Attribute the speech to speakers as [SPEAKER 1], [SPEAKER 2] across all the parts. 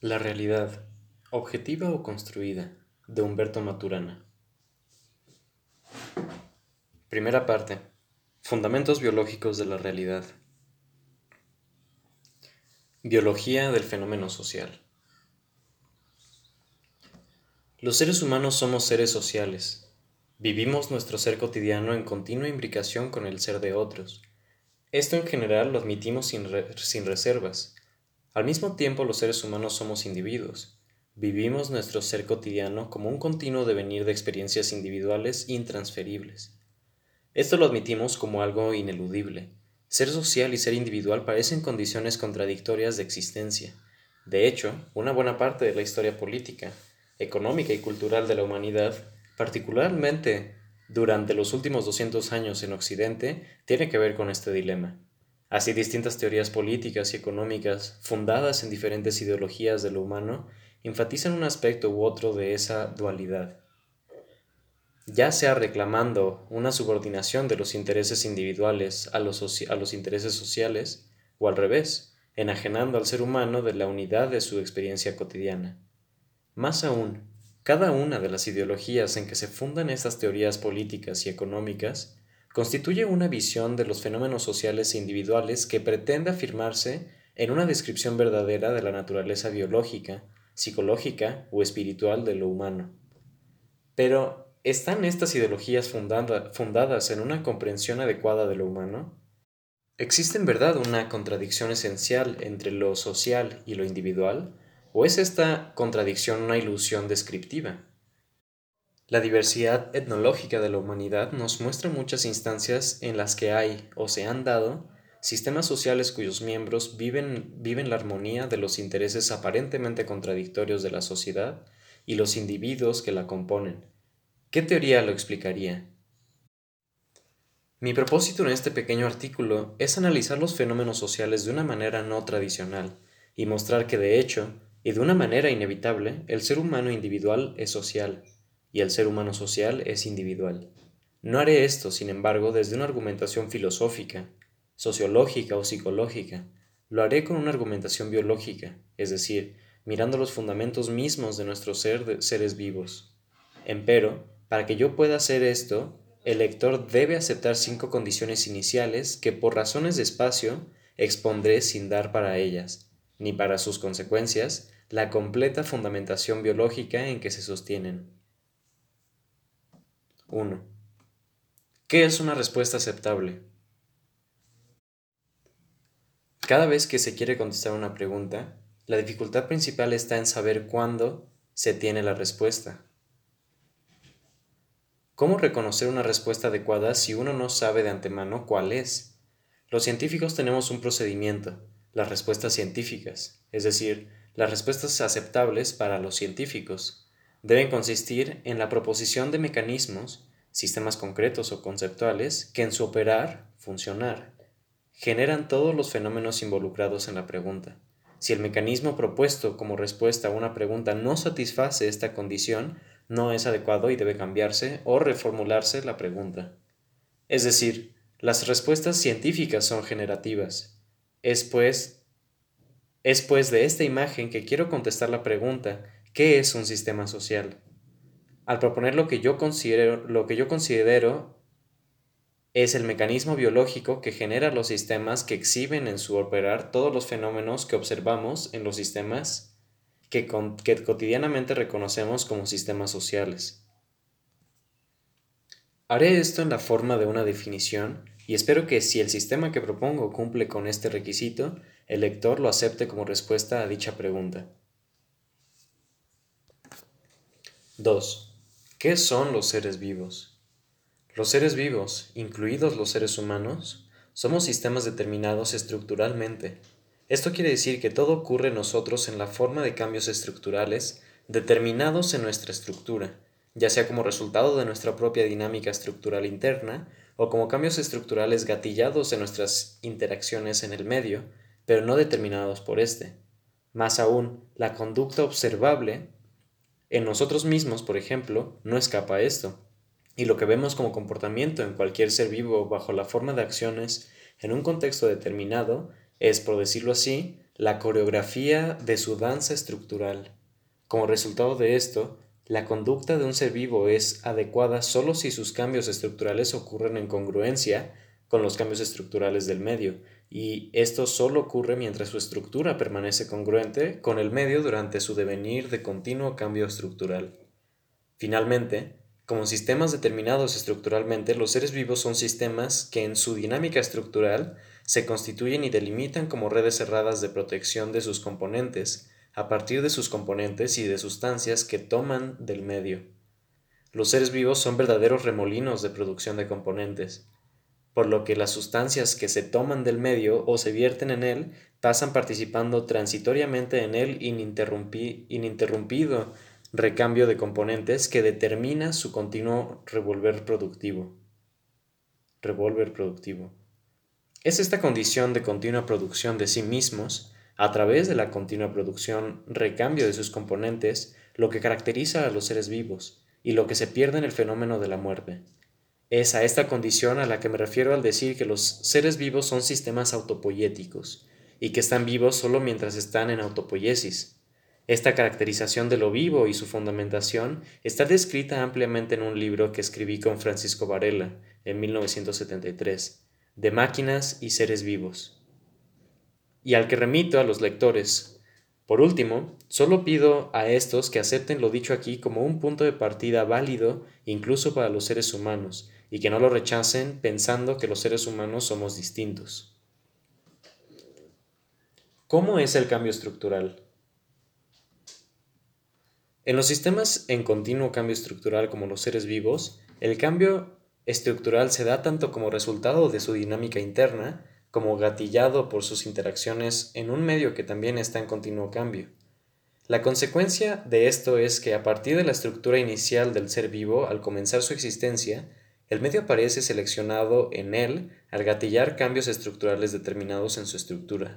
[SPEAKER 1] La realidad, objetiva o construida, de Humberto Maturana. Primera parte. Fundamentos biológicos de la realidad. Biología del fenómeno social. Los seres humanos somos seres sociales. Vivimos nuestro ser cotidiano en continua imbricación con el ser de otros. Esto en general lo admitimos sin, sin reservas al mismo tiempo, los seres humanos somos individuos. Vivimos nuestro ser cotidiano como un continuo devenir de experiencias individuales intransferibles. Esto lo admitimos como algo ineludible. Ser social y ser individual parecen condiciones contradictorias de existencia. De hecho, una buena parte de la historia política, económica y cultural de la humanidad, particularmente durante los últimos 200 años en Occidente, tiene que ver con este dilema. Así distintas teorías políticas y económicas, fundadas en diferentes ideologías de lo humano, enfatizan un aspecto u otro de esa dualidad, ya sea reclamando una subordinación de los intereses individuales a los, a los intereses sociales, o al revés, enajenando al ser humano de la unidad de su experiencia cotidiana. Más aún, cada una de las ideologías en que se fundan estas teorías políticas y económicas constituye una visión de los fenómenos sociales e individuales que pretende afirmarse en una descripción verdadera de la naturaleza biológica, psicológica o espiritual de lo humano. Pero, ¿están estas ideologías fundadas en una comprensión adecuada de lo humano? ¿Existe en verdad una contradicción esencial entre lo social y lo individual? ¿O es esta contradicción una ilusión descriptiva? La diversidad etnológica de la humanidad nos muestra muchas instancias en las que hay o se han dado sistemas sociales cuyos miembros viven, viven la armonía de los intereses aparentemente contradictorios de la sociedad y los individuos que la componen. ¿Qué teoría lo explicaría? Mi propósito en este pequeño artículo es analizar los fenómenos sociales de una manera no tradicional y mostrar que de hecho, y de una manera inevitable, el ser humano individual es social y el ser humano social es individual. No haré esto, sin embargo, desde una argumentación filosófica, sociológica o psicológica. Lo haré con una argumentación biológica, es decir, mirando los fundamentos mismos de nuestro ser de seres vivos. Empero, para que yo pueda hacer esto, el lector debe aceptar cinco condiciones iniciales que por razones de espacio expondré sin dar para ellas, ni para sus consecuencias, la completa fundamentación biológica en que se sostienen. 1. ¿Qué es una respuesta aceptable? Cada vez que se quiere contestar una pregunta, la dificultad principal está en saber cuándo se tiene la respuesta. ¿Cómo reconocer una respuesta adecuada si uno no sabe de antemano cuál es? Los científicos tenemos un procedimiento, las respuestas científicas, es decir, las respuestas aceptables para los científicos deben consistir en la proposición de mecanismos, sistemas concretos o conceptuales que en su operar, funcionar, generan todos los fenómenos involucrados en la pregunta. Si el mecanismo propuesto como respuesta a una pregunta no satisface esta condición, no es adecuado y debe cambiarse o reformularse la pregunta. Es decir, las respuestas científicas son generativas. Es pues, es pues de esta imagen que quiero contestar la pregunta ¿Qué es un sistema social? Al proponer lo que yo considero, lo que yo considero es el mecanismo biológico que genera los sistemas que exhiben en su operar todos los fenómenos que observamos en los sistemas que, que cotidianamente reconocemos como sistemas sociales. Haré esto en la forma de una definición y espero que si el sistema que propongo cumple con este requisito, el lector lo acepte como respuesta a dicha pregunta. 2. ¿Qué son los seres vivos? Los seres vivos, incluidos los seres humanos, somos sistemas determinados estructuralmente. Esto quiere decir que todo ocurre en nosotros en la forma de cambios estructurales determinados en nuestra estructura, ya sea como resultado de nuestra propia dinámica estructural interna o como cambios estructurales gatillados en nuestras interacciones en el medio, pero no determinados por éste. Más aún, la conducta observable en nosotros mismos, por ejemplo, no escapa esto, y lo que vemos como comportamiento en cualquier ser vivo bajo la forma de acciones en un contexto determinado es, por decirlo así, la coreografía de su danza estructural. Como resultado de esto, la conducta de un ser vivo es adecuada solo si sus cambios estructurales ocurren en congruencia con los cambios estructurales del medio, y esto solo ocurre mientras su estructura permanece congruente con el medio durante su devenir de continuo cambio estructural. Finalmente, como sistemas determinados estructuralmente, los seres vivos son sistemas que en su dinámica estructural se constituyen y delimitan como redes cerradas de protección de sus componentes, a partir de sus componentes y de sustancias que toman del medio. Los seres vivos son verdaderos remolinos de producción de componentes, por lo que las sustancias que se toman del medio o se vierten en él pasan participando transitoriamente en el ininterrumpido recambio de componentes que determina su continuo revolver productivo. Revolver productivo. Es esta condición de continua producción de sí mismos a través de la continua producción, recambio de sus componentes, lo que caracteriza a los seres vivos y lo que se pierde en el fenómeno de la muerte. Es a esta condición a la que me refiero al decir que los seres vivos son sistemas autopoyéticos y que están vivos solo mientras están en autopoiesis. Esta caracterización de lo vivo y su fundamentación está descrita ampliamente en un libro que escribí con Francisco Varela en 1973, De máquinas y seres vivos y al que remito a los lectores. Por último, solo pido a estos que acepten lo dicho aquí como un punto de partida válido incluso para los seres humanos, y que no lo rechacen pensando que los seres humanos somos distintos. ¿Cómo es el cambio estructural? En los sistemas en continuo cambio estructural como los seres vivos, el cambio estructural se da tanto como resultado de su dinámica interna, como gatillado por sus interacciones en un medio que también está en continuo cambio. La consecuencia de esto es que a partir de la estructura inicial del ser vivo al comenzar su existencia, el medio aparece seleccionado en él al gatillar cambios estructurales determinados en su estructura,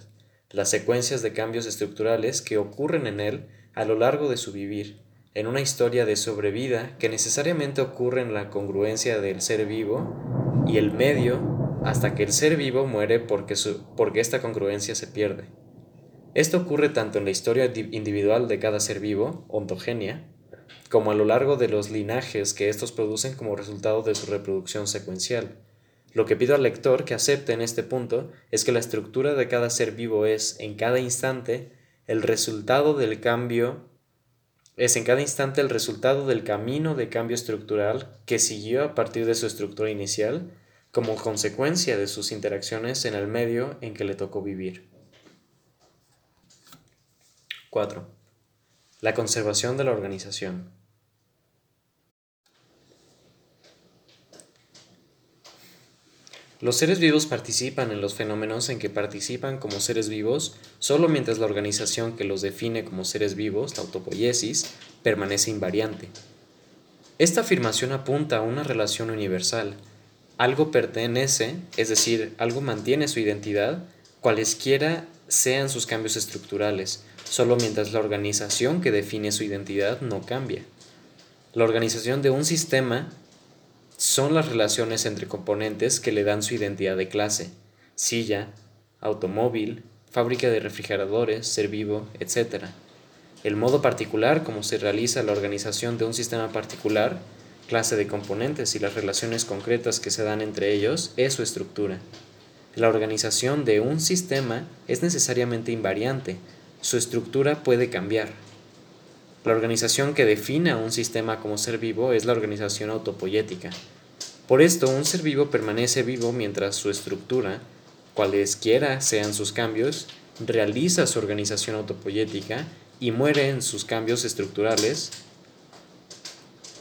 [SPEAKER 1] las secuencias de cambios estructurales que ocurren en él a lo largo de su vivir, en una historia de sobrevida que necesariamente ocurre en la congruencia del ser vivo y el medio hasta que el ser vivo muere porque, porque esta congruencia se pierde. Esto ocurre tanto en la historia individual de cada ser vivo, ontogenia, como a lo largo de los linajes que estos producen como resultado de su reproducción secuencial. Lo que pido al lector que acepte en este punto es que la estructura de cada ser vivo es, en cada instante, el resultado del cambio, es en cada instante el resultado del camino de cambio estructural que siguió a partir de su estructura inicial como consecuencia de sus interacciones en el medio en que le tocó vivir. 4. La conservación de la organización. Los seres vivos participan en los fenómenos en que participan como seres vivos solo mientras la organización que los define como seres vivos, la autopoiesis, permanece invariante. Esta afirmación apunta a una relación universal, algo pertenece, es decir, algo mantiene su identidad, cualesquiera sean sus cambios estructurales, solo mientras la organización que define su identidad no cambia. La organización de un sistema son las relaciones entre componentes que le dan su identidad de clase, silla, automóvil, fábrica de refrigeradores, ser vivo, etc. El modo particular como se realiza la organización de un sistema particular clase de componentes y las relaciones concretas que se dan entre ellos es su estructura. La organización de un sistema es necesariamente invariante, su estructura puede cambiar. La organización que define a un sistema como ser vivo es la organización autopoyética. Por esto, un ser vivo permanece vivo mientras su estructura, cualesquiera sean sus cambios, realiza su organización autopoyética y muere en sus cambios estructurales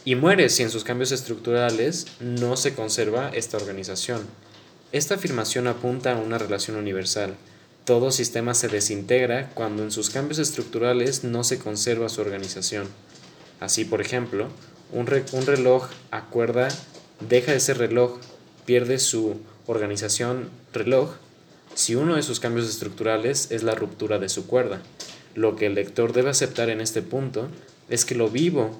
[SPEAKER 1] y muere si en sus cambios estructurales no se conserva esta organización. Esta afirmación apunta a una relación universal. Todo sistema se desintegra cuando en sus cambios estructurales no se conserva su organización. Así, por ejemplo, un, un reloj a cuerda deja de ser reloj, pierde su organización reloj si uno de sus cambios estructurales es la ruptura de su cuerda. Lo que el lector debe aceptar en este punto es que lo vivo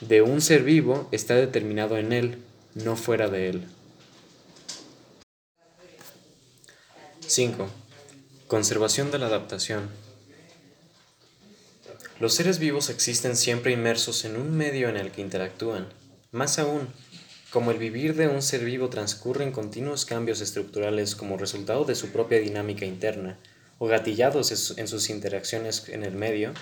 [SPEAKER 1] de un ser vivo está determinado en él, no fuera de él. 5. Conservación de la adaptación. Los seres vivos existen siempre inmersos en un medio en el que interactúan. Más aún, como el vivir de un ser vivo transcurre en continuos cambios estructurales como resultado de su propia dinámica interna, o gatillados en sus interacciones en el medio,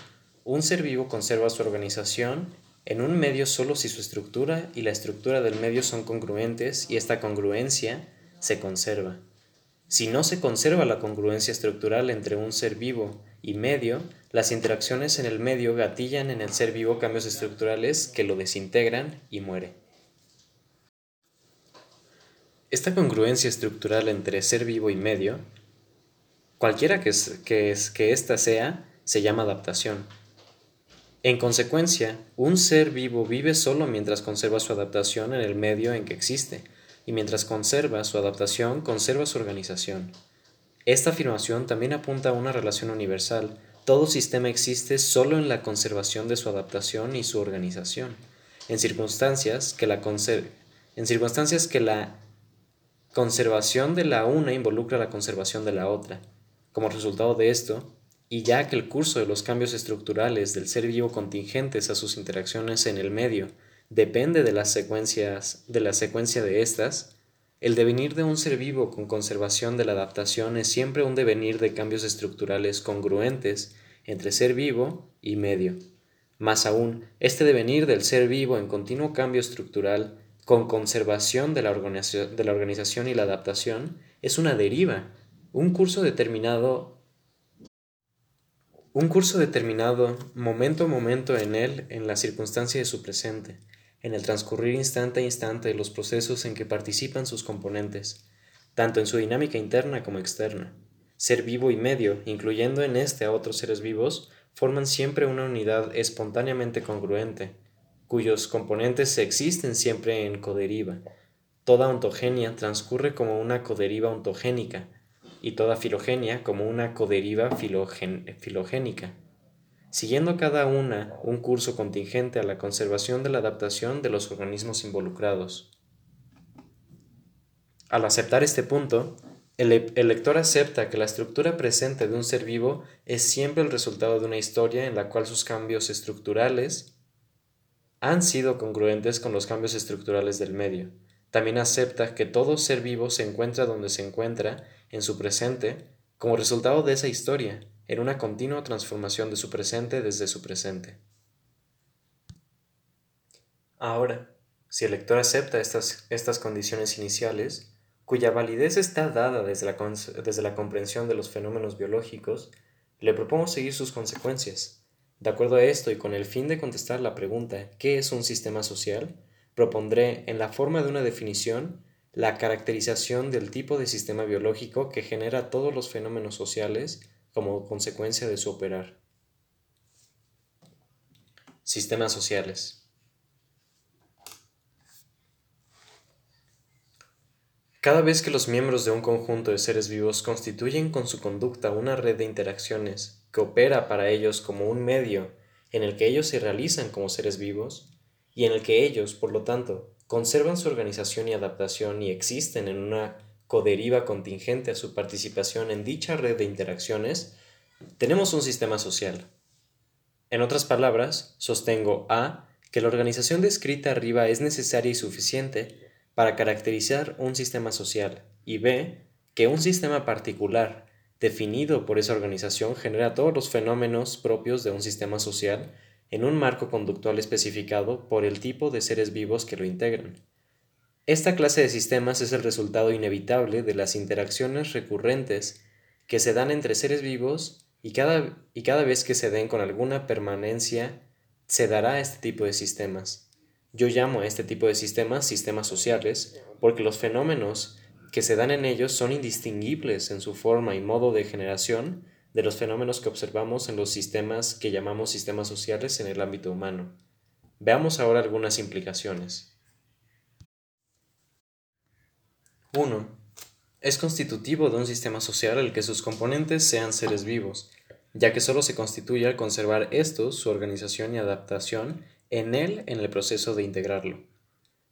[SPEAKER 1] un ser vivo conserva su organización en un medio solo si su estructura y la estructura del medio son congruentes y esta congruencia se conserva. Si no se conserva la congruencia estructural entre un ser vivo y medio, las interacciones en el medio gatillan en el ser vivo cambios estructurales que lo desintegran y muere. Esta congruencia estructural entre ser vivo y medio, cualquiera que, que, que ésta sea, se llama adaptación. En consecuencia, un ser vivo vive solo mientras conserva su adaptación en el medio en que existe, y mientras conserva su adaptación, conserva su organización. Esta afirmación también apunta a una relación universal. Todo sistema existe solo en la conservación de su adaptación y su organización, en circunstancias que la, en circunstancias que la conservación de la una involucra la conservación de la otra. Como resultado de esto, y ya que el curso de los cambios estructurales del ser vivo contingentes a sus interacciones en el medio depende de las secuencias de la secuencia de estas, el devenir de un ser vivo con conservación de la adaptación es siempre un devenir de cambios estructurales congruentes entre ser vivo y medio. Más aún, este devenir del ser vivo en continuo cambio estructural con conservación de la, organización y la adaptación es una deriva, un curso determinado un curso determinado, momento a momento en él, en la circunstancia de su presente, en el transcurrir instante a instante de los procesos en que participan sus componentes, tanto en su dinámica interna como externa. Ser vivo y medio, incluyendo en este a otros seres vivos, forman siempre una unidad espontáneamente congruente, cuyos componentes existen siempre en coderiva. Toda ontogenia transcurre como una coderiva ontogénica, y toda filogenia como una coderiva filogénica siguiendo cada una un curso contingente a la conservación de la adaptación de los organismos involucrados. Al aceptar este punto, el, el, lector acepta que la estructura presente de un ser vivo es siempre el resultado de una historia en la cual sus cambios estructurales han sido congruentes con los cambios estructurales del medio. También acepta que todo ser vivo se encuentra donde se encuentra en su presente como resultado de esa historia en una continua transformación de su presente desde su presente. Ahora, si el lector acepta estas, estas condiciones iniciales, cuya validez está dada desde la, desde la comprensión de los fenómenos biológicos, le propongo seguir sus consecuencias. De acuerdo a esto y con el fin de contestar la pregunta ¿qué es un sistema social?, propondré, en la forma de una definición, la caracterización del tipo de sistema biológico que genera todos los fenómenos sociales como consecuencia de su operar. Sistemas sociales. Cada vez que los miembros de un conjunto de seres vivos constituyen con su conducta una red de interacciones que opera para ellos como un medio en el que ellos se realizan como seres vivos, y en el que ellos, por lo tanto, conservan su organización y adaptación y existen en una coderiva contingente a su participación en dicha red de interacciones, tenemos un sistema social. En otras palabras, sostengo A que la organización descrita arriba es necesaria y suficiente para caracterizar un sistema social y B que un sistema particular definido por esa organización genera todos los fenómenos propios de un sistema social en un marco conductual especificado por el tipo de seres vivos que lo integran. Esta clase de sistemas es el resultado inevitable de las interacciones recurrentes que se dan entre seres vivos y cada, y cada vez que se den con alguna permanencia se dará este tipo de sistemas. Yo llamo a este tipo de sistemas sistemas sociales porque los fenómenos que se dan en ellos son indistinguibles en su forma y modo de generación de los fenómenos que observamos en los sistemas que llamamos sistemas sociales en el ámbito humano. Veamos ahora algunas implicaciones. 1. Es constitutivo de un sistema social el que sus componentes sean seres vivos, ya que solo se constituye al conservar estos su organización y adaptación en él en el proceso de integrarlo.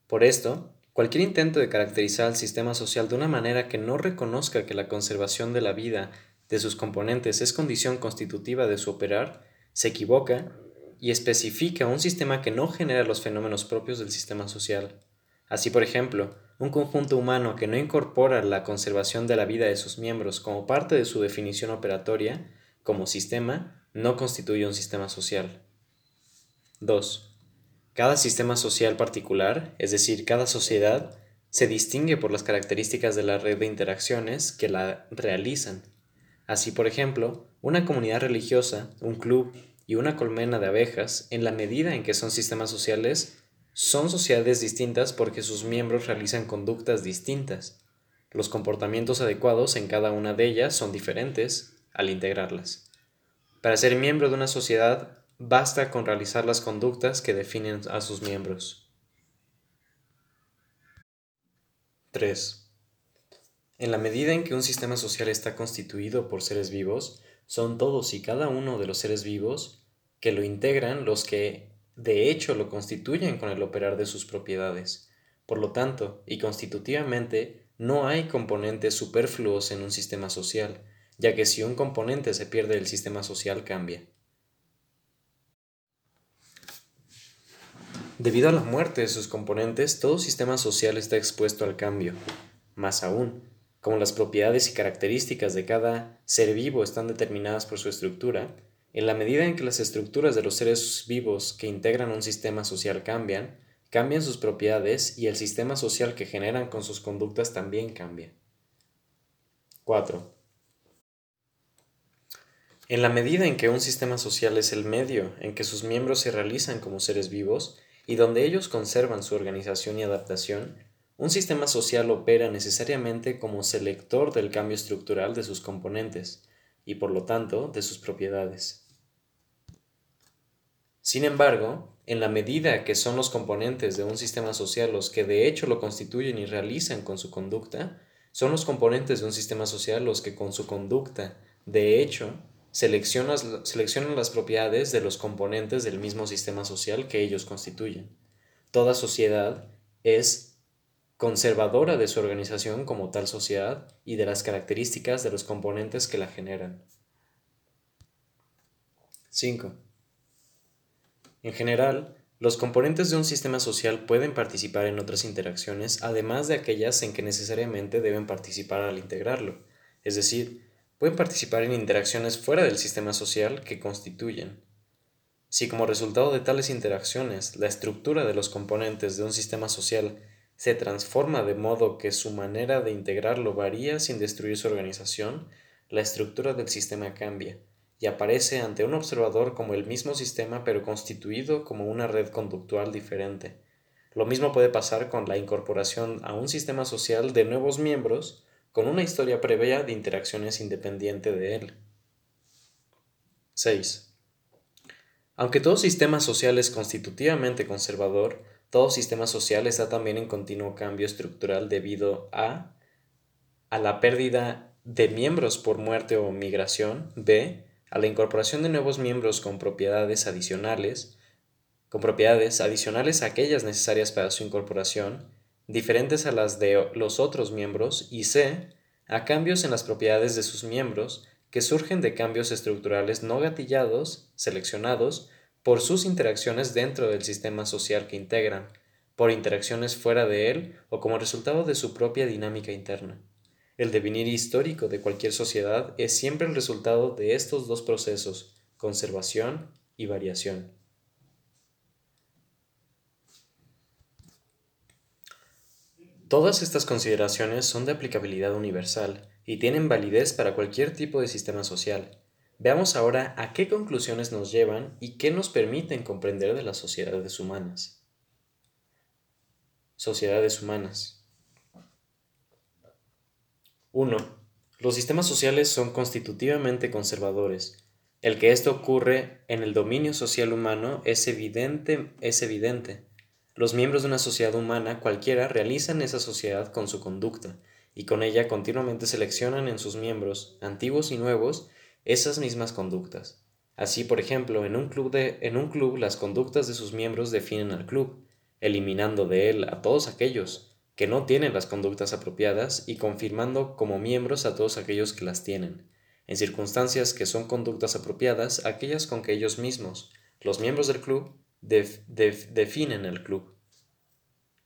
[SPEAKER 1] Por esto, cualquier intento de caracterizar al sistema social de una manera que no reconozca que la conservación de la vida de sus componentes es condición constitutiva de su operar, se equivoca y especifica un sistema que no genera los fenómenos propios del sistema social. Así, por ejemplo, un conjunto humano que no incorpora la conservación de la vida de sus miembros como parte de su definición operatoria, como sistema, no constituye un sistema social. 2. Cada sistema social particular, es decir, cada sociedad, se distingue por las características de la red de interacciones que la realizan. Así, por ejemplo, una comunidad religiosa, un club y una colmena de abejas, en la medida en que son sistemas sociales, son sociedades distintas porque sus miembros realizan conductas distintas. Los comportamientos adecuados en cada una de ellas son diferentes al integrarlas. Para ser miembro de una sociedad basta con realizar las conductas que definen a sus miembros. 3. En la medida en que un sistema social está constituido por seres vivos, son todos y cada uno de los seres vivos que lo integran los que de hecho lo constituyen con el operar de sus propiedades. Por lo tanto, y constitutivamente, no hay componentes superfluos en un sistema social, ya que si un componente se pierde el sistema social cambia. Debido a la muerte de sus componentes, todo sistema social está expuesto al cambio. Más aún, como las propiedades y características de cada ser vivo están determinadas por su estructura, en la medida en que las estructuras de los seres vivos que integran un sistema social cambian, cambian sus propiedades y el sistema social que generan con sus conductas también cambia. 4. En la medida en que un sistema social es el medio en que sus miembros se realizan como seres vivos y donde ellos conservan su organización y adaptación, un sistema social opera necesariamente como selector del cambio estructural de sus componentes, y por lo tanto de sus propiedades. Sin embargo, en la medida que son los componentes de un sistema social los que de hecho lo constituyen y realizan con su conducta, son los componentes de un sistema social los que con su conducta, de hecho, seleccionan, las propiedades de los componentes del mismo sistema social que ellos constituyen. Toda sociedad es conservadora de su organización como tal sociedad y de las características de los componentes que la generan. 5. En general, los componentes de un sistema social pueden participar en otras interacciones además de aquellas en que necesariamente deben participar al integrarlo, es decir, pueden participar en interacciones fuera del sistema social que constituyen. Si como resultado de tales interacciones la estructura de los componentes de un sistema social se transforma de modo que su manera de integrarlo varía sin destruir su organización, la estructura del sistema cambia y aparece ante un observador como el mismo sistema pero constituido como una red conductual diferente. Lo mismo puede pasar con la incorporación a un sistema social de nuevos miembros con una historia previa de interacciones independiente de él. 6. Aunque todo sistema social es constitutivamente conservador, todo sistema social está también en continuo cambio estructural debido a a la pérdida de miembros por muerte o migración, b. a la incorporación de nuevos miembros con propiedades adicionales, con propiedades adicionales a aquellas necesarias para su incorporación, diferentes a las de los otros miembros, y c. a cambios en las propiedades de sus miembros que surgen de cambios estructurales no gatillados, seleccionados, por sus interacciones dentro del sistema social que integran, por interacciones fuera de él o como resultado de su propia dinámica interna. El devenir histórico de cualquier sociedad es siempre el resultado de estos dos procesos, conservación y variación. Todas estas consideraciones son de aplicabilidad universal y tienen validez para cualquier tipo de sistema social, Veamos ahora a qué conclusiones nos llevan y qué nos permiten comprender de las sociedades humanas. Sociedades humanas. 1. Los sistemas sociales son constitutivamente conservadores. El que esto ocurre en el dominio social humano es evidente, es evidente. Los miembros de una sociedad humana cualquiera realizan esa sociedad con su conducta y con ella continuamente seleccionan en sus miembros, antiguos y nuevos, esas mismas conductas. Así, por ejemplo, en un, club de, en un club las conductas de sus miembros definen al club, eliminando de él a todos aquellos que no tienen las conductas apropiadas y confirmando como miembros a todos aquellos que las tienen. en circunstancias que son conductas apropiadas aquellas con que ellos mismos, los miembros del club, definen el club.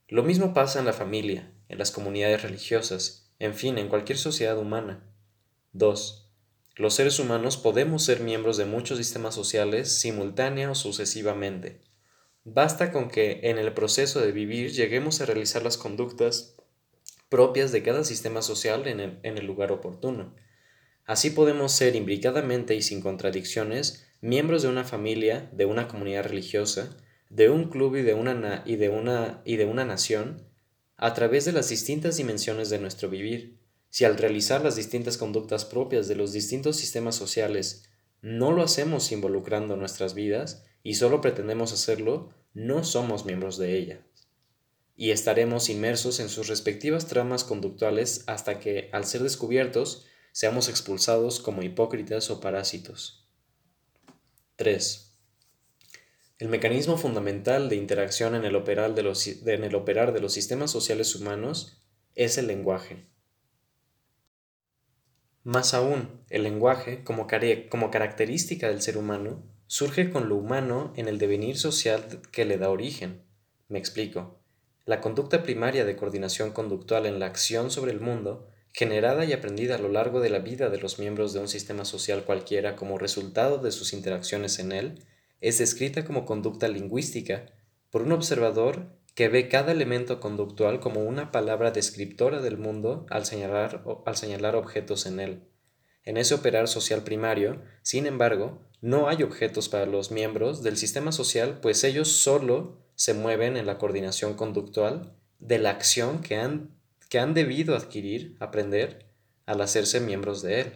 [SPEAKER 1] Lo mismo pasa en la familia, en las comunidades religiosas, en fin, en cualquier sociedad humana. 2. Los seres humanos podemos ser miembros de muchos sistemas sociales simultánea o sucesivamente. Basta con que en el proceso de vivir lleguemos a realizar las conductas propias de cada sistema social en el, en el lugar oportuno. Así podemos ser imbricadamente y sin contradicciones miembros de una familia, de una comunidad religiosa, de un club y de una, y de una, y de una nación a través de las distintas dimensiones de nuestro vivir. Si al realizar las distintas conductas propias de los distintos sistemas sociales no lo hacemos involucrando nuestras vidas y solo pretendemos hacerlo, no somos miembros de ellas. Y estaremos inmersos en sus respectivas tramas conductuales hasta que, al ser descubiertos, seamos expulsados como hipócritas o parásitos. 3. El mecanismo fundamental de interacción en el, operar de los, sistemas sociales humanos es el lenguaje. Más aún, el lenguaje, como característica del ser humano, surge con lo humano en el devenir social que le da origen. Me explico. La conducta primaria de coordinación conductual en la acción sobre el mundo, generada y aprendida a lo largo de la vida de los miembros de un sistema social cualquiera como resultado de sus interacciones en él, es descrita como conducta lingüística por un observador que ve cada elemento conductual como una palabra descriptora del mundo al señalar, al señalar objetos en él. En ese operar social primario, sin embargo, no hay objetos para los miembros del sistema social, pues ellos solo se mueven en la coordinación conductual de la acción que han, que han debido adquirir, aprender, al hacerse miembros de él.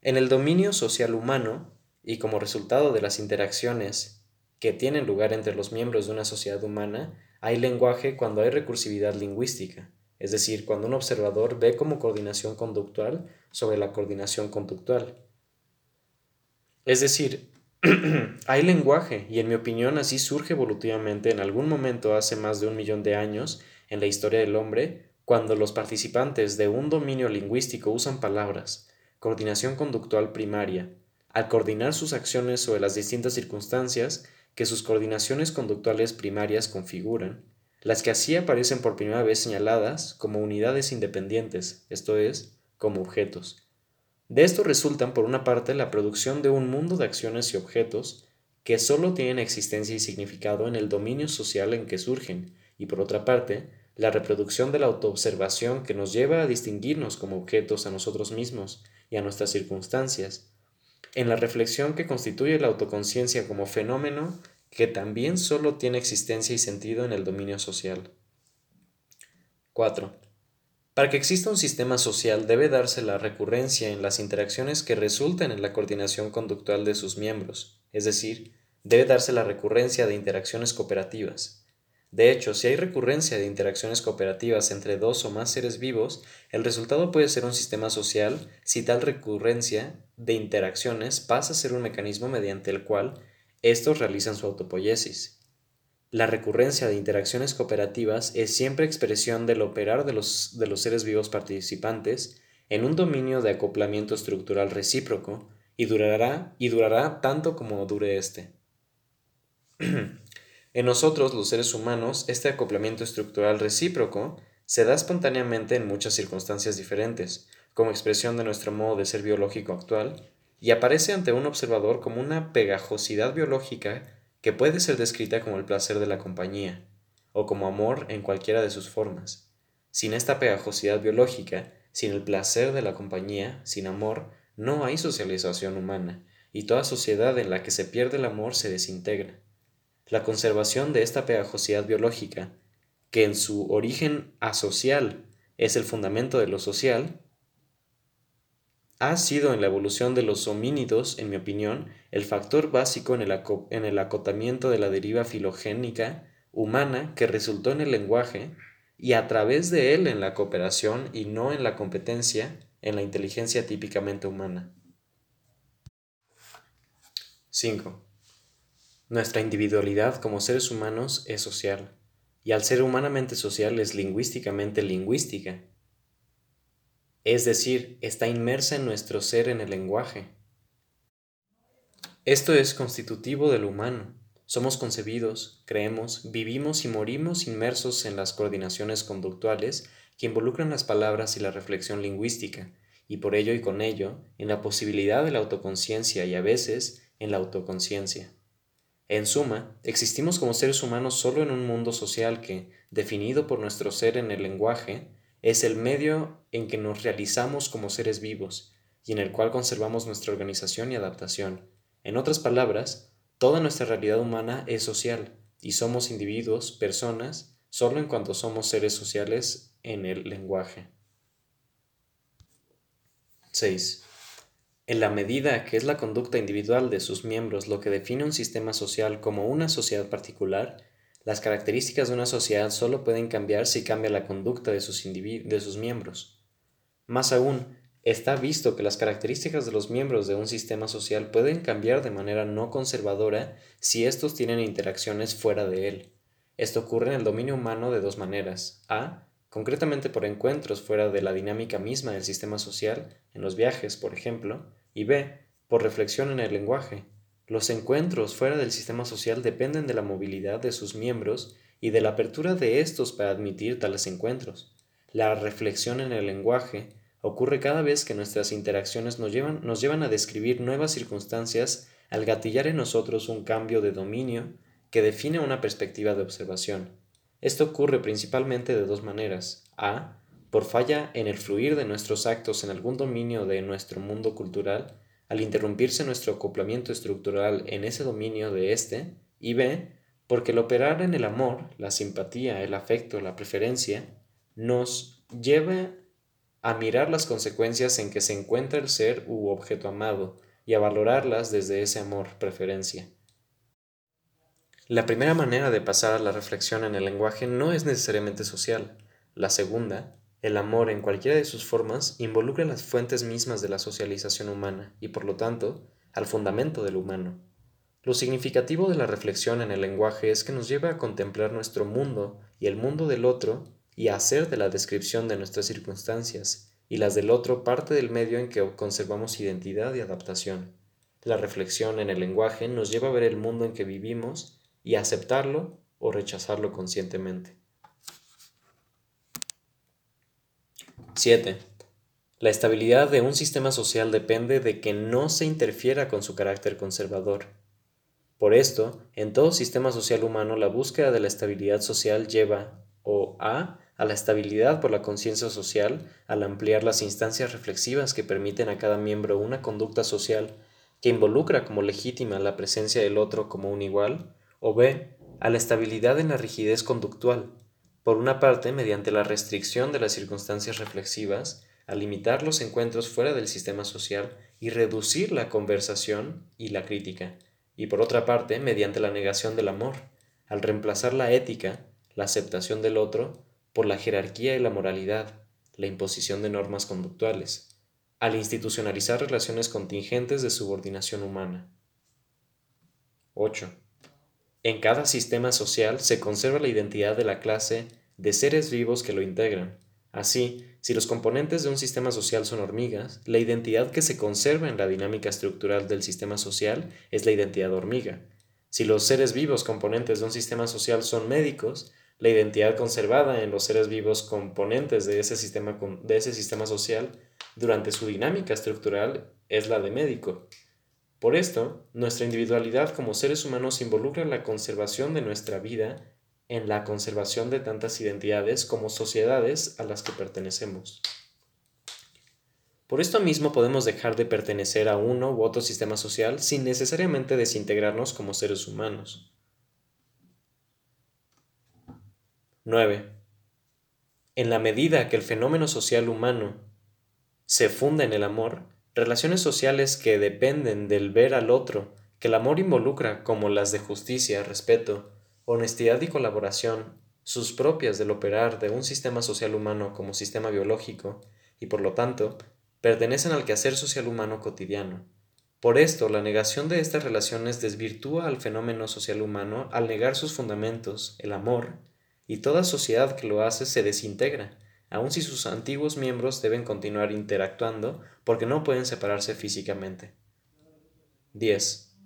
[SPEAKER 1] En el dominio social humano, y como resultado de las interacciones que tienen lugar entre los miembros de una sociedad humana, hay lenguaje cuando hay recursividad lingüística, es decir, cuando un observador ve como coordinación conductual sobre la coordinación conductual. Es decir, hay lenguaje y en mi opinión así surge evolutivamente en algún momento hace más de un millón de años en la historia del hombre, cuando los participantes de un dominio lingüístico usan palabras, coordinación conductual primaria, al coordinar sus acciones sobre las distintas circunstancias que sus coordinaciones conductuales primarias configuran, las que así aparecen por primera vez señaladas como unidades independientes, esto es, como objetos. De esto resultan, por una parte, la producción de un mundo de acciones y objetos que sólo tienen existencia y significado en el dominio social en que surgen, y por otra parte, la reproducción de la autoobservación que nos lleva a distinguirnos como objetos a nosotros mismos y a nuestras circunstancias, en la reflexión que constituye la autoconciencia como fenómeno que también solo tiene existencia y sentido en el dominio social. 4. Para que exista un sistema social debe darse la recurrencia en las interacciones que resulten en la coordinación conductual de sus miembros, es decir, debe darse la recurrencia de interacciones cooperativas. De hecho, si hay recurrencia de interacciones cooperativas entre dos o más seres vivos, el resultado puede ser un sistema social si tal recurrencia de interacciones pasa a ser un mecanismo mediante el cual estos realizan su autopoiesis. La recurrencia de interacciones cooperativas es siempre expresión del operar de los, de los seres vivos participantes en un dominio de acoplamiento estructural recíproco y durará, y durará tanto como dure éste. En nosotros, los seres humanos, este acoplamiento estructural recíproco se da espontáneamente en muchas circunstancias diferentes, como expresión de nuestro modo de ser biológico actual, y aparece ante un observador como una pegajosidad biológica que puede ser descrita como el placer de la compañía, o como amor en cualquiera de sus formas. Sin esta pegajosidad biológica, sin el placer de la compañía, sin amor, no hay socialización humana, y toda sociedad en la que se pierde el amor se desintegra. La conservación de esta pegajosidad biológica, que en su origen asocial es el fundamento de lo social, ha sido en la evolución de los homínidos, en mi opinión, el factor básico en el, en el, acotamiento de la deriva filogénica humana que resultó en el lenguaje y a través de él en la cooperación y no en la competencia en la inteligencia típicamente humana. 5. Nuestra individualidad como seres humanos es social, y al ser humanamente social es lingüísticamente lingüística. Es decir, está inmersa en nuestro ser en el lenguaje. Esto es constitutivo del humano. Somos concebidos, creemos, vivimos y morimos inmersos en las coordinaciones conductuales que involucran las palabras y la reflexión lingüística, y por ello y con ello, en la posibilidad de la autoconciencia y a veces en la autoconciencia. En suma, existimos como seres humanos solo en un mundo social que, definido por nuestro ser en el lenguaje, es el medio en que nos realizamos como seres vivos y en el cual conservamos nuestra organización y adaptación. En otras palabras, toda nuestra realidad humana es social y somos individuos, personas, solo en cuanto somos seres sociales en el lenguaje. 6. En la medida que es la conducta individual de sus miembros lo que define un sistema social como una sociedad particular, las características de una sociedad solo pueden cambiar si cambia la conducta de sus, de sus miembros. Más aún, está visto que las características de los miembros de un sistema social pueden cambiar de manera no conservadora si estos tienen interacciones fuera de él. Esto ocurre en el dominio humano de dos maneras. A. Concretamente por encuentros fuera de la dinámica misma del sistema social, en los viajes, por ejemplo, y B. Por reflexión en el lenguaje, los encuentros fuera del sistema social dependen de la movilidad de sus miembros y de la apertura de estos para admitir tales encuentros. La reflexión en el lenguaje ocurre cada vez que nuestras interacciones nos llevan, nos llevan a describir nuevas circunstancias al gatillar en nosotros un cambio de dominio que define una perspectiva de observación. Esto ocurre principalmente de dos maneras. A. Por falla en el fluir de nuestros actos en algún dominio de nuestro mundo cultural, al interrumpirse nuestro acoplamiento estructural en ese dominio de éste, y b, porque el operar en el amor, la simpatía, el afecto, la preferencia, nos lleva a mirar las consecuencias en que se encuentra el ser u objeto amado y a valorarlas desde ese amor, preferencia. La primera manera de pasar a la reflexión en el lenguaje no es necesariamente social. La segunda, el amor, en cualquiera de sus formas, involucra las fuentes mismas de la socialización humana y, por lo tanto, al fundamento del humano. Lo significativo de la reflexión en el lenguaje es que nos lleva a contemplar nuestro mundo y el mundo del otro y a hacer de la descripción de nuestras circunstancias y las del otro parte del medio en que conservamos identidad y adaptación. La reflexión en el lenguaje nos lleva a ver el mundo en que vivimos y a aceptarlo o rechazarlo conscientemente. 7. La estabilidad de un sistema social depende de que no se interfiera con su carácter conservador. Por esto, en todo sistema social humano la búsqueda de la estabilidad social lleva o a a la estabilidad por la conciencia social al ampliar las instancias reflexivas que permiten a cada miembro una conducta social que involucra como legítima la presencia del otro como un igual, o b a la estabilidad en la rigidez conductual, por una parte, mediante la restricción de las circunstancias reflexivas, a limitar los encuentros fuera del sistema social y reducir la conversación y la crítica, y por otra parte, mediante la negación del amor, al reemplazar la ética, la aceptación del otro, por la jerarquía y la moralidad, la imposición de normas conductuales, al institucionalizar relaciones contingentes de subordinación humana. 8. En cada sistema social se conserva la identidad de la clase de seres vivos que lo integran. Así, si los componentes de un sistema social son hormigas, la identidad que se conserva en la dinámica estructural del sistema social es la identidad hormiga. Si los seres vivos componentes de un sistema social son médicos, la identidad conservada en los seres vivos componentes de ese sistema, de ese sistema social durante su dinámica estructural es la de médico. Por esto, nuestra individualidad como seres humanos involucra la conservación de nuestra vida en la conservación de tantas identidades como sociedades a las que pertenecemos. Por esto mismo podemos dejar de pertenecer a uno u otro sistema social sin necesariamente desintegrarnos como seres humanos. 9. En la medida que el fenómeno social humano se funda en el amor, Relaciones sociales que dependen del ver al otro, que el amor involucra, como las de justicia, respeto, honestidad y colaboración, sus propias del operar de un sistema social humano como sistema biológico, y por lo tanto, pertenecen al quehacer social humano cotidiano. Por esto, la negación de estas relaciones desvirtúa al fenómeno social humano al negar sus fundamentos, el amor, y toda sociedad que lo hace se desintegra, aun si sus antiguos miembros deben continuar interactuando porque no pueden separarse físicamente. 10.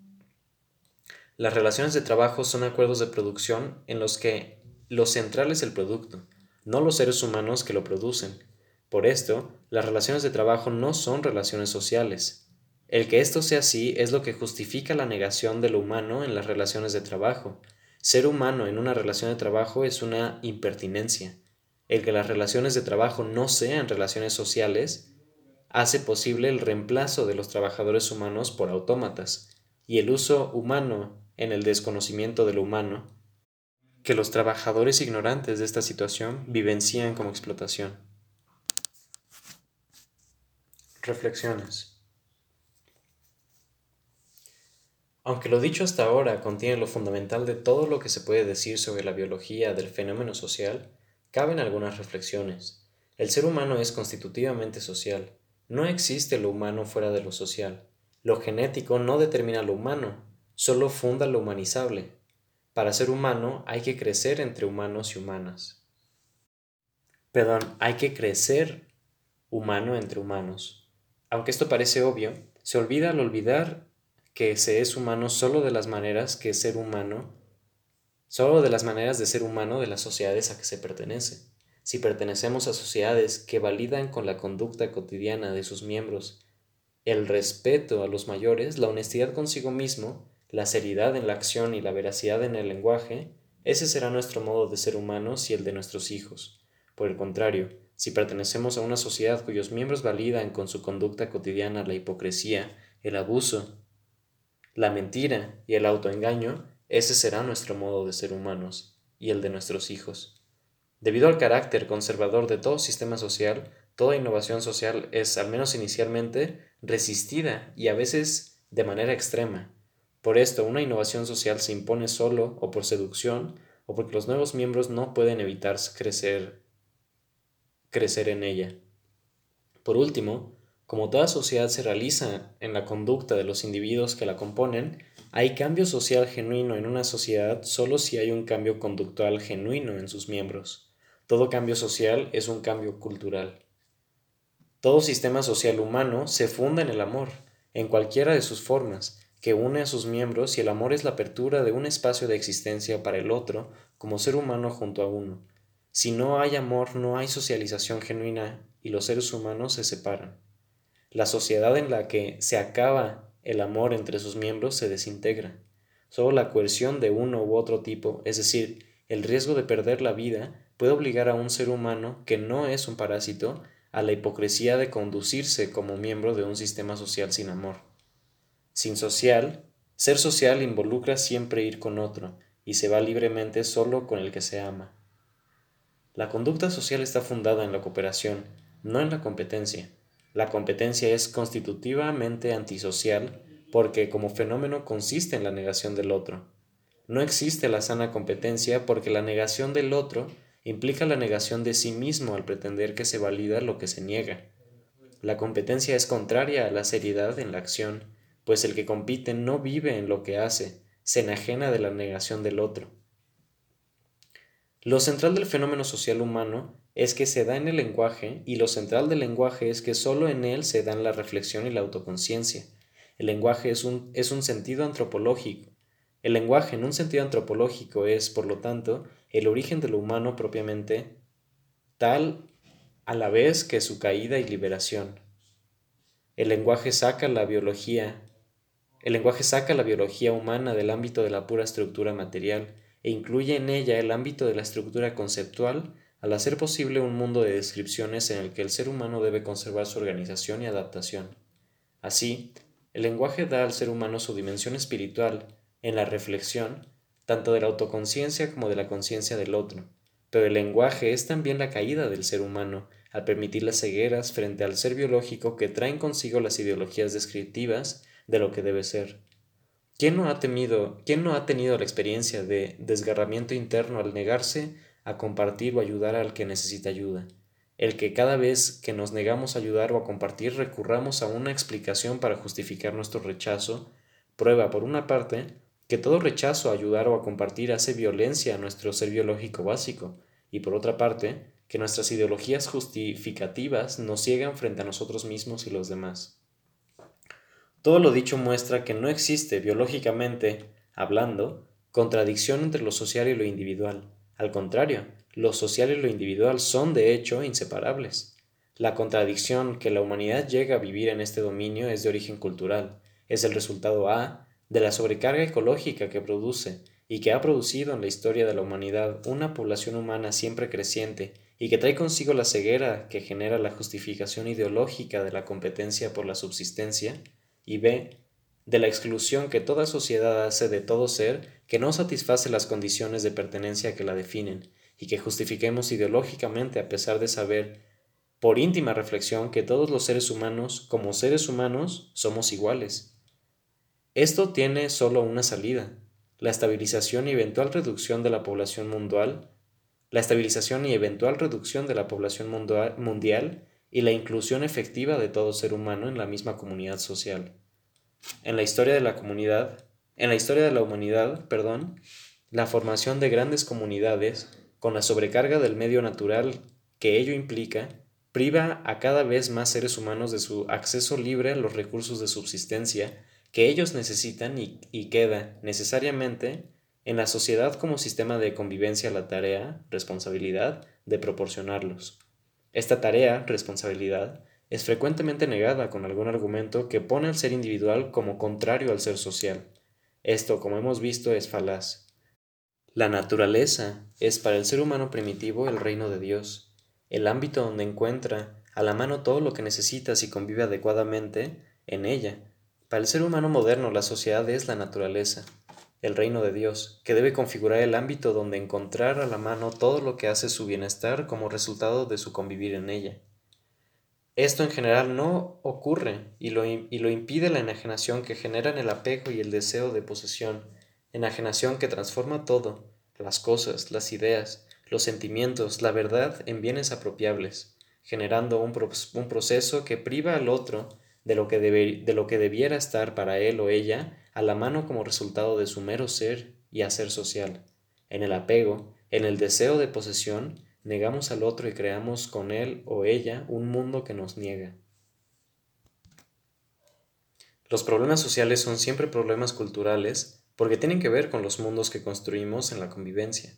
[SPEAKER 1] Las relaciones de trabajo son acuerdos de producción en los que lo central es el producto, no los seres humanos que lo producen. Por esto, las relaciones de trabajo no son relaciones sociales. El que esto sea así es lo que justifica la negación de lo humano en las relaciones de trabajo. Ser humano en una relación de trabajo es una impertinencia. El que las relaciones de trabajo no sean relaciones sociales hace posible el reemplazo de los trabajadores humanos por autómatas y el uso humano en el desconocimiento de lo humano que los trabajadores ignorantes de esta situación vivencian como explotación. Reflexiones. Aunque lo dicho hasta ahora contiene lo fundamental de todo lo que se puede decir sobre la biología del fenómeno social, caben algunas reflexiones. El ser humano es constitutivamente social. No existe lo humano fuera de lo social. Lo genético no determina lo humano, solo funda lo humanizable. Para ser humano hay que crecer entre humanos y humanas. Perdón, hay que crecer humano entre humanos. Aunque esto parece obvio, se olvida al olvidar que se es humano solo de las maneras que ser humano, solo de las maneras de ser humano de las sociedades a que se pertenece. Si pertenecemos a sociedades que validan con la conducta cotidiana de sus miembros el respeto a los mayores, la honestidad consigo mismo, la seriedad en la acción y la veracidad en el lenguaje, ese será nuestro modo de ser humanos y el de nuestros hijos. Por el contrario, si pertenecemos a una sociedad cuyos miembros validan con su conducta cotidiana la hipocresía, el abuso, la mentira y el autoengaño, ese será nuestro modo de ser humanos y el de nuestros hijos. Debido al carácter conservador de todo sistema social, toda innovación social es, al menos inicialmente, resistida y a veces de manera extrema. Por esto, una innovación social se impone solo o por seducción o porque los nuevos miembros no pueden evitar crecer, crecer en ella. Por último, como toda sociedad se realiza en la conducta de los individuos que la componen, hay cambio social genuino en una sociedad solo si hay un cambio conductual genuino en sus miembros. Todo cambio social es un cambio cultural. Todo sistema social humano se funda en el amor, en cualquiera de sus formas, que une a sus miembros y el amor es la apertura de un espacio de existencia para el otro como ser humano junto a uno. Si no hay amor, no hay socialización genuina y los seres humanos se separan. La sociedad en la que se acaba el amor entre sus miembros se desintegra. Solo la coerción de uno u otro tipo, es decir, el riesgo de perder la vida, puede obligar a un ser humano que no es un parásito a la hipocresía de conducirse como miembro de un sistema social sin amor. Sin social, ser social involucra siempre ir con otro, y se va libremente solo con el que se ama. La conducta social está fundada en la cooperación, no en la competencia. La competencia es constitutivamente antisocial porque como fenómeno consiste en la negación del otro. No existe la sana competencia porque la negación del otro implica la negación de sí mismo al pretender que se valida lo que se niega. La competencia es contraria a la seriedad en la acción, pues el que compite no vive en lo que hace, se enajena de la negación del otro. Lo central del fenómeno social humano es que se da en el lenguaje y lo central del lenguaje es que solo en él se dan la reflexión y la autoconciencia. El lenguaje es un, es un sentido antropológico. El lenguaje en un sentido antropológico es, por lo tanto, el origen de lo humano propiamente, tal a la vez que su caída y liberación. El lenguaje saca la biología, el lenguaje saca la biología humana del ámbito de la pura estructura material e incluye en ella el ámbito de la estructura conceptual al hacer posible un mundo de descripciones en el que el ser humano debe conservar su organización y adaptación. Así, el lenguaje da al ser humano su dimensión espiritual en la reflexión, tanto de la autoconciencia como de la conciencia del otro, pero el lenguaje es también la caída del ser humano al permitir las cegueras frente al ser biológico que traen consigo las ideologías descriptivas de lo que debe ser. ¿Quién no ha temido, quién no ha tenido la experiencia de desgarramiento interno al negarse a compartir o ayudar al que necesita ayuda. El que cada vez que nos negamos a ayudar o a compartir recurramos a una explicación para justificar nuestro rechazo, prueba, por una parte, que todo rechazo a ayudar o a compartir hace violencia a nuestro ser biológico básico, y por otra parte, que nuestras ideologías justificativas nos ciegan frente a nosotros mismos y los demás. Todo lo dicho muestra que no existe, biológicamente hablando, contradicción entre lo social y lo individual. Al contrario, lo social y lo individual son de hecho inseparables. La contradicción que la humanidad llega a vivir en este dominio es de origen cultural, es el resultado A de la sobrecarga ecológica que produce y que ha producido en la historia de la humanidad una población humana siempre creciente y que trae consigo la ceguera que genera la justificación ideológica de la competencia por la subsistencia, y B, de la exclusión que toda sociedad hace de todo ser que no satisface las condiciones de pertenencia que la definen, y que justifiquemos ideológicamente a pesar de saber, por íntima reflexión, que todos los seres humanos, como seres humanos, somos iguales. Esto tiene solo una salida, la estabilización y eventual reducción de la población mundial, la estabilización y eventual reducción de la población mundial y la inclusión efectiva de todo ser humano en la misma comunidad social. En la historia de la comunidad, en la historia de la humanidad, perdón, la formación de grandes comunidades, con la sobrecarga del medio natural que ello implica, priva a cada vez más seres humanos de su acceso libre a los recursos de subsistencia que ellos necesitan y, queda necesariamente en la sociedad como sistema de convivencia la tarea, responsabilidad de proporcionarlos. Esta tarea, responsabilidad, es frecuentemente negada con algún argumento que pone al ser individual como contrario al ser social. Esto, como hemos visto, es falaz. La naturaleza es para el ser humano primitivo el reino de Dios, el ámbito donde encuentra a la mano todo lo que necesita si convive adecuadamente en ella, para el ser humano moderno la sociedad es la naturaleza, el reino de Dios, que debe configurar el ámbito donde encontrar a la mano todo lo que hace su bienestar como resultado de su convivir en ella. Esto en general no ocurre y lo, y lo impide la enajenación que generan el apego y el deseo de posesión, enajenación que transforma todo, las cosas, las ideas, los sentimientos, la verdad en bienes apropiables, generando un, un proceso que priva al otro de lo, que de lo que debiera estar para él o ella a la mano como resultado de su mero ser y hacer social. En el apego, en el deseo de posesión, negamos al otro y creamos con él o ella un mundo que nos niega. Los problemas sociales son siempre problemas culturales porque tienen que ver con los mundos que construimos en la convivencia.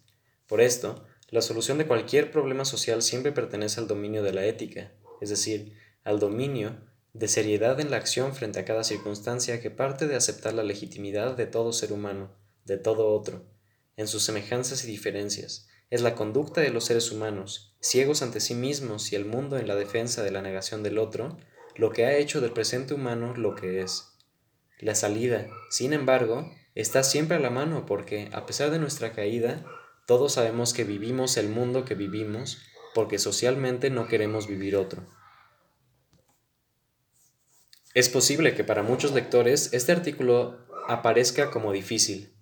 [SPEAKER 1] Por esto, la solución de cualquier problema social siempre pertenece al dominio de la ética, es decir, al dominio de seriedad en la acción frente a cada circunstancia que parte de aceptar la legitimidad de todo ser humano, de todo otro, en sus semejanzas y diferencias. Es la conducta de los seres humanos, ciegos ante sí mismos y el mundo en la defensa de la negación del otro, lo que ha hecho del presente humano lo que es. La salida, sin embargo, está siempre a la mano porque, a pesar de nuestra caída, todos sabemos que vivimos el mundo que vivimos porque socialmente no queremos vivir otro. Es posible que para muchos lectores este artículo aparezca como difícil.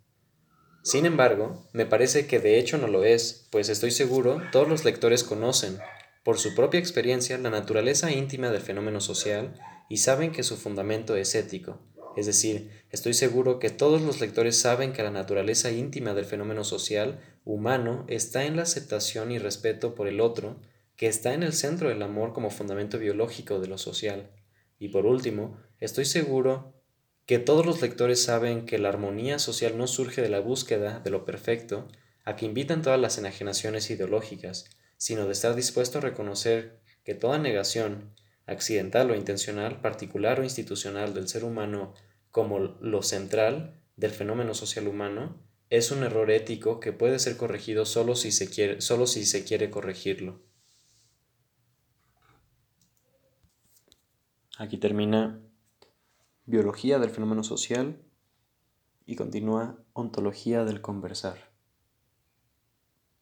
[SPEAKER 1] Sin embargo, me parece que de hecho no lo es, pues estoy seguro todos los lectores conocen, por su propia experiencia, la naturaleza íntima del fenómeno social y saben que su fundamento es ético. Es decir, estoy seguro que todos los lectores saben que la naturaleza íntima del fenómeno social humano está en la aceptación y respeto por el otro, que está en el centro del amor como fundamento biológico de lo social. Y por último, estoy seguro que todos los lectores saben que la armonía social no surge de la búsqueda de lo perfecto, a que invitan todas las enajenaciones ideológicas, sino de estar dispuesto a reconocer que toda negación, accidental o intencional, particular o institucional del ser humano como lo central del fenómeno social humano, es un error ético que puede ser corregido solo si se quiere, solo si se quiere corregirlo. Aquí termina biología del fenómeno social y continúa ontología del conversar.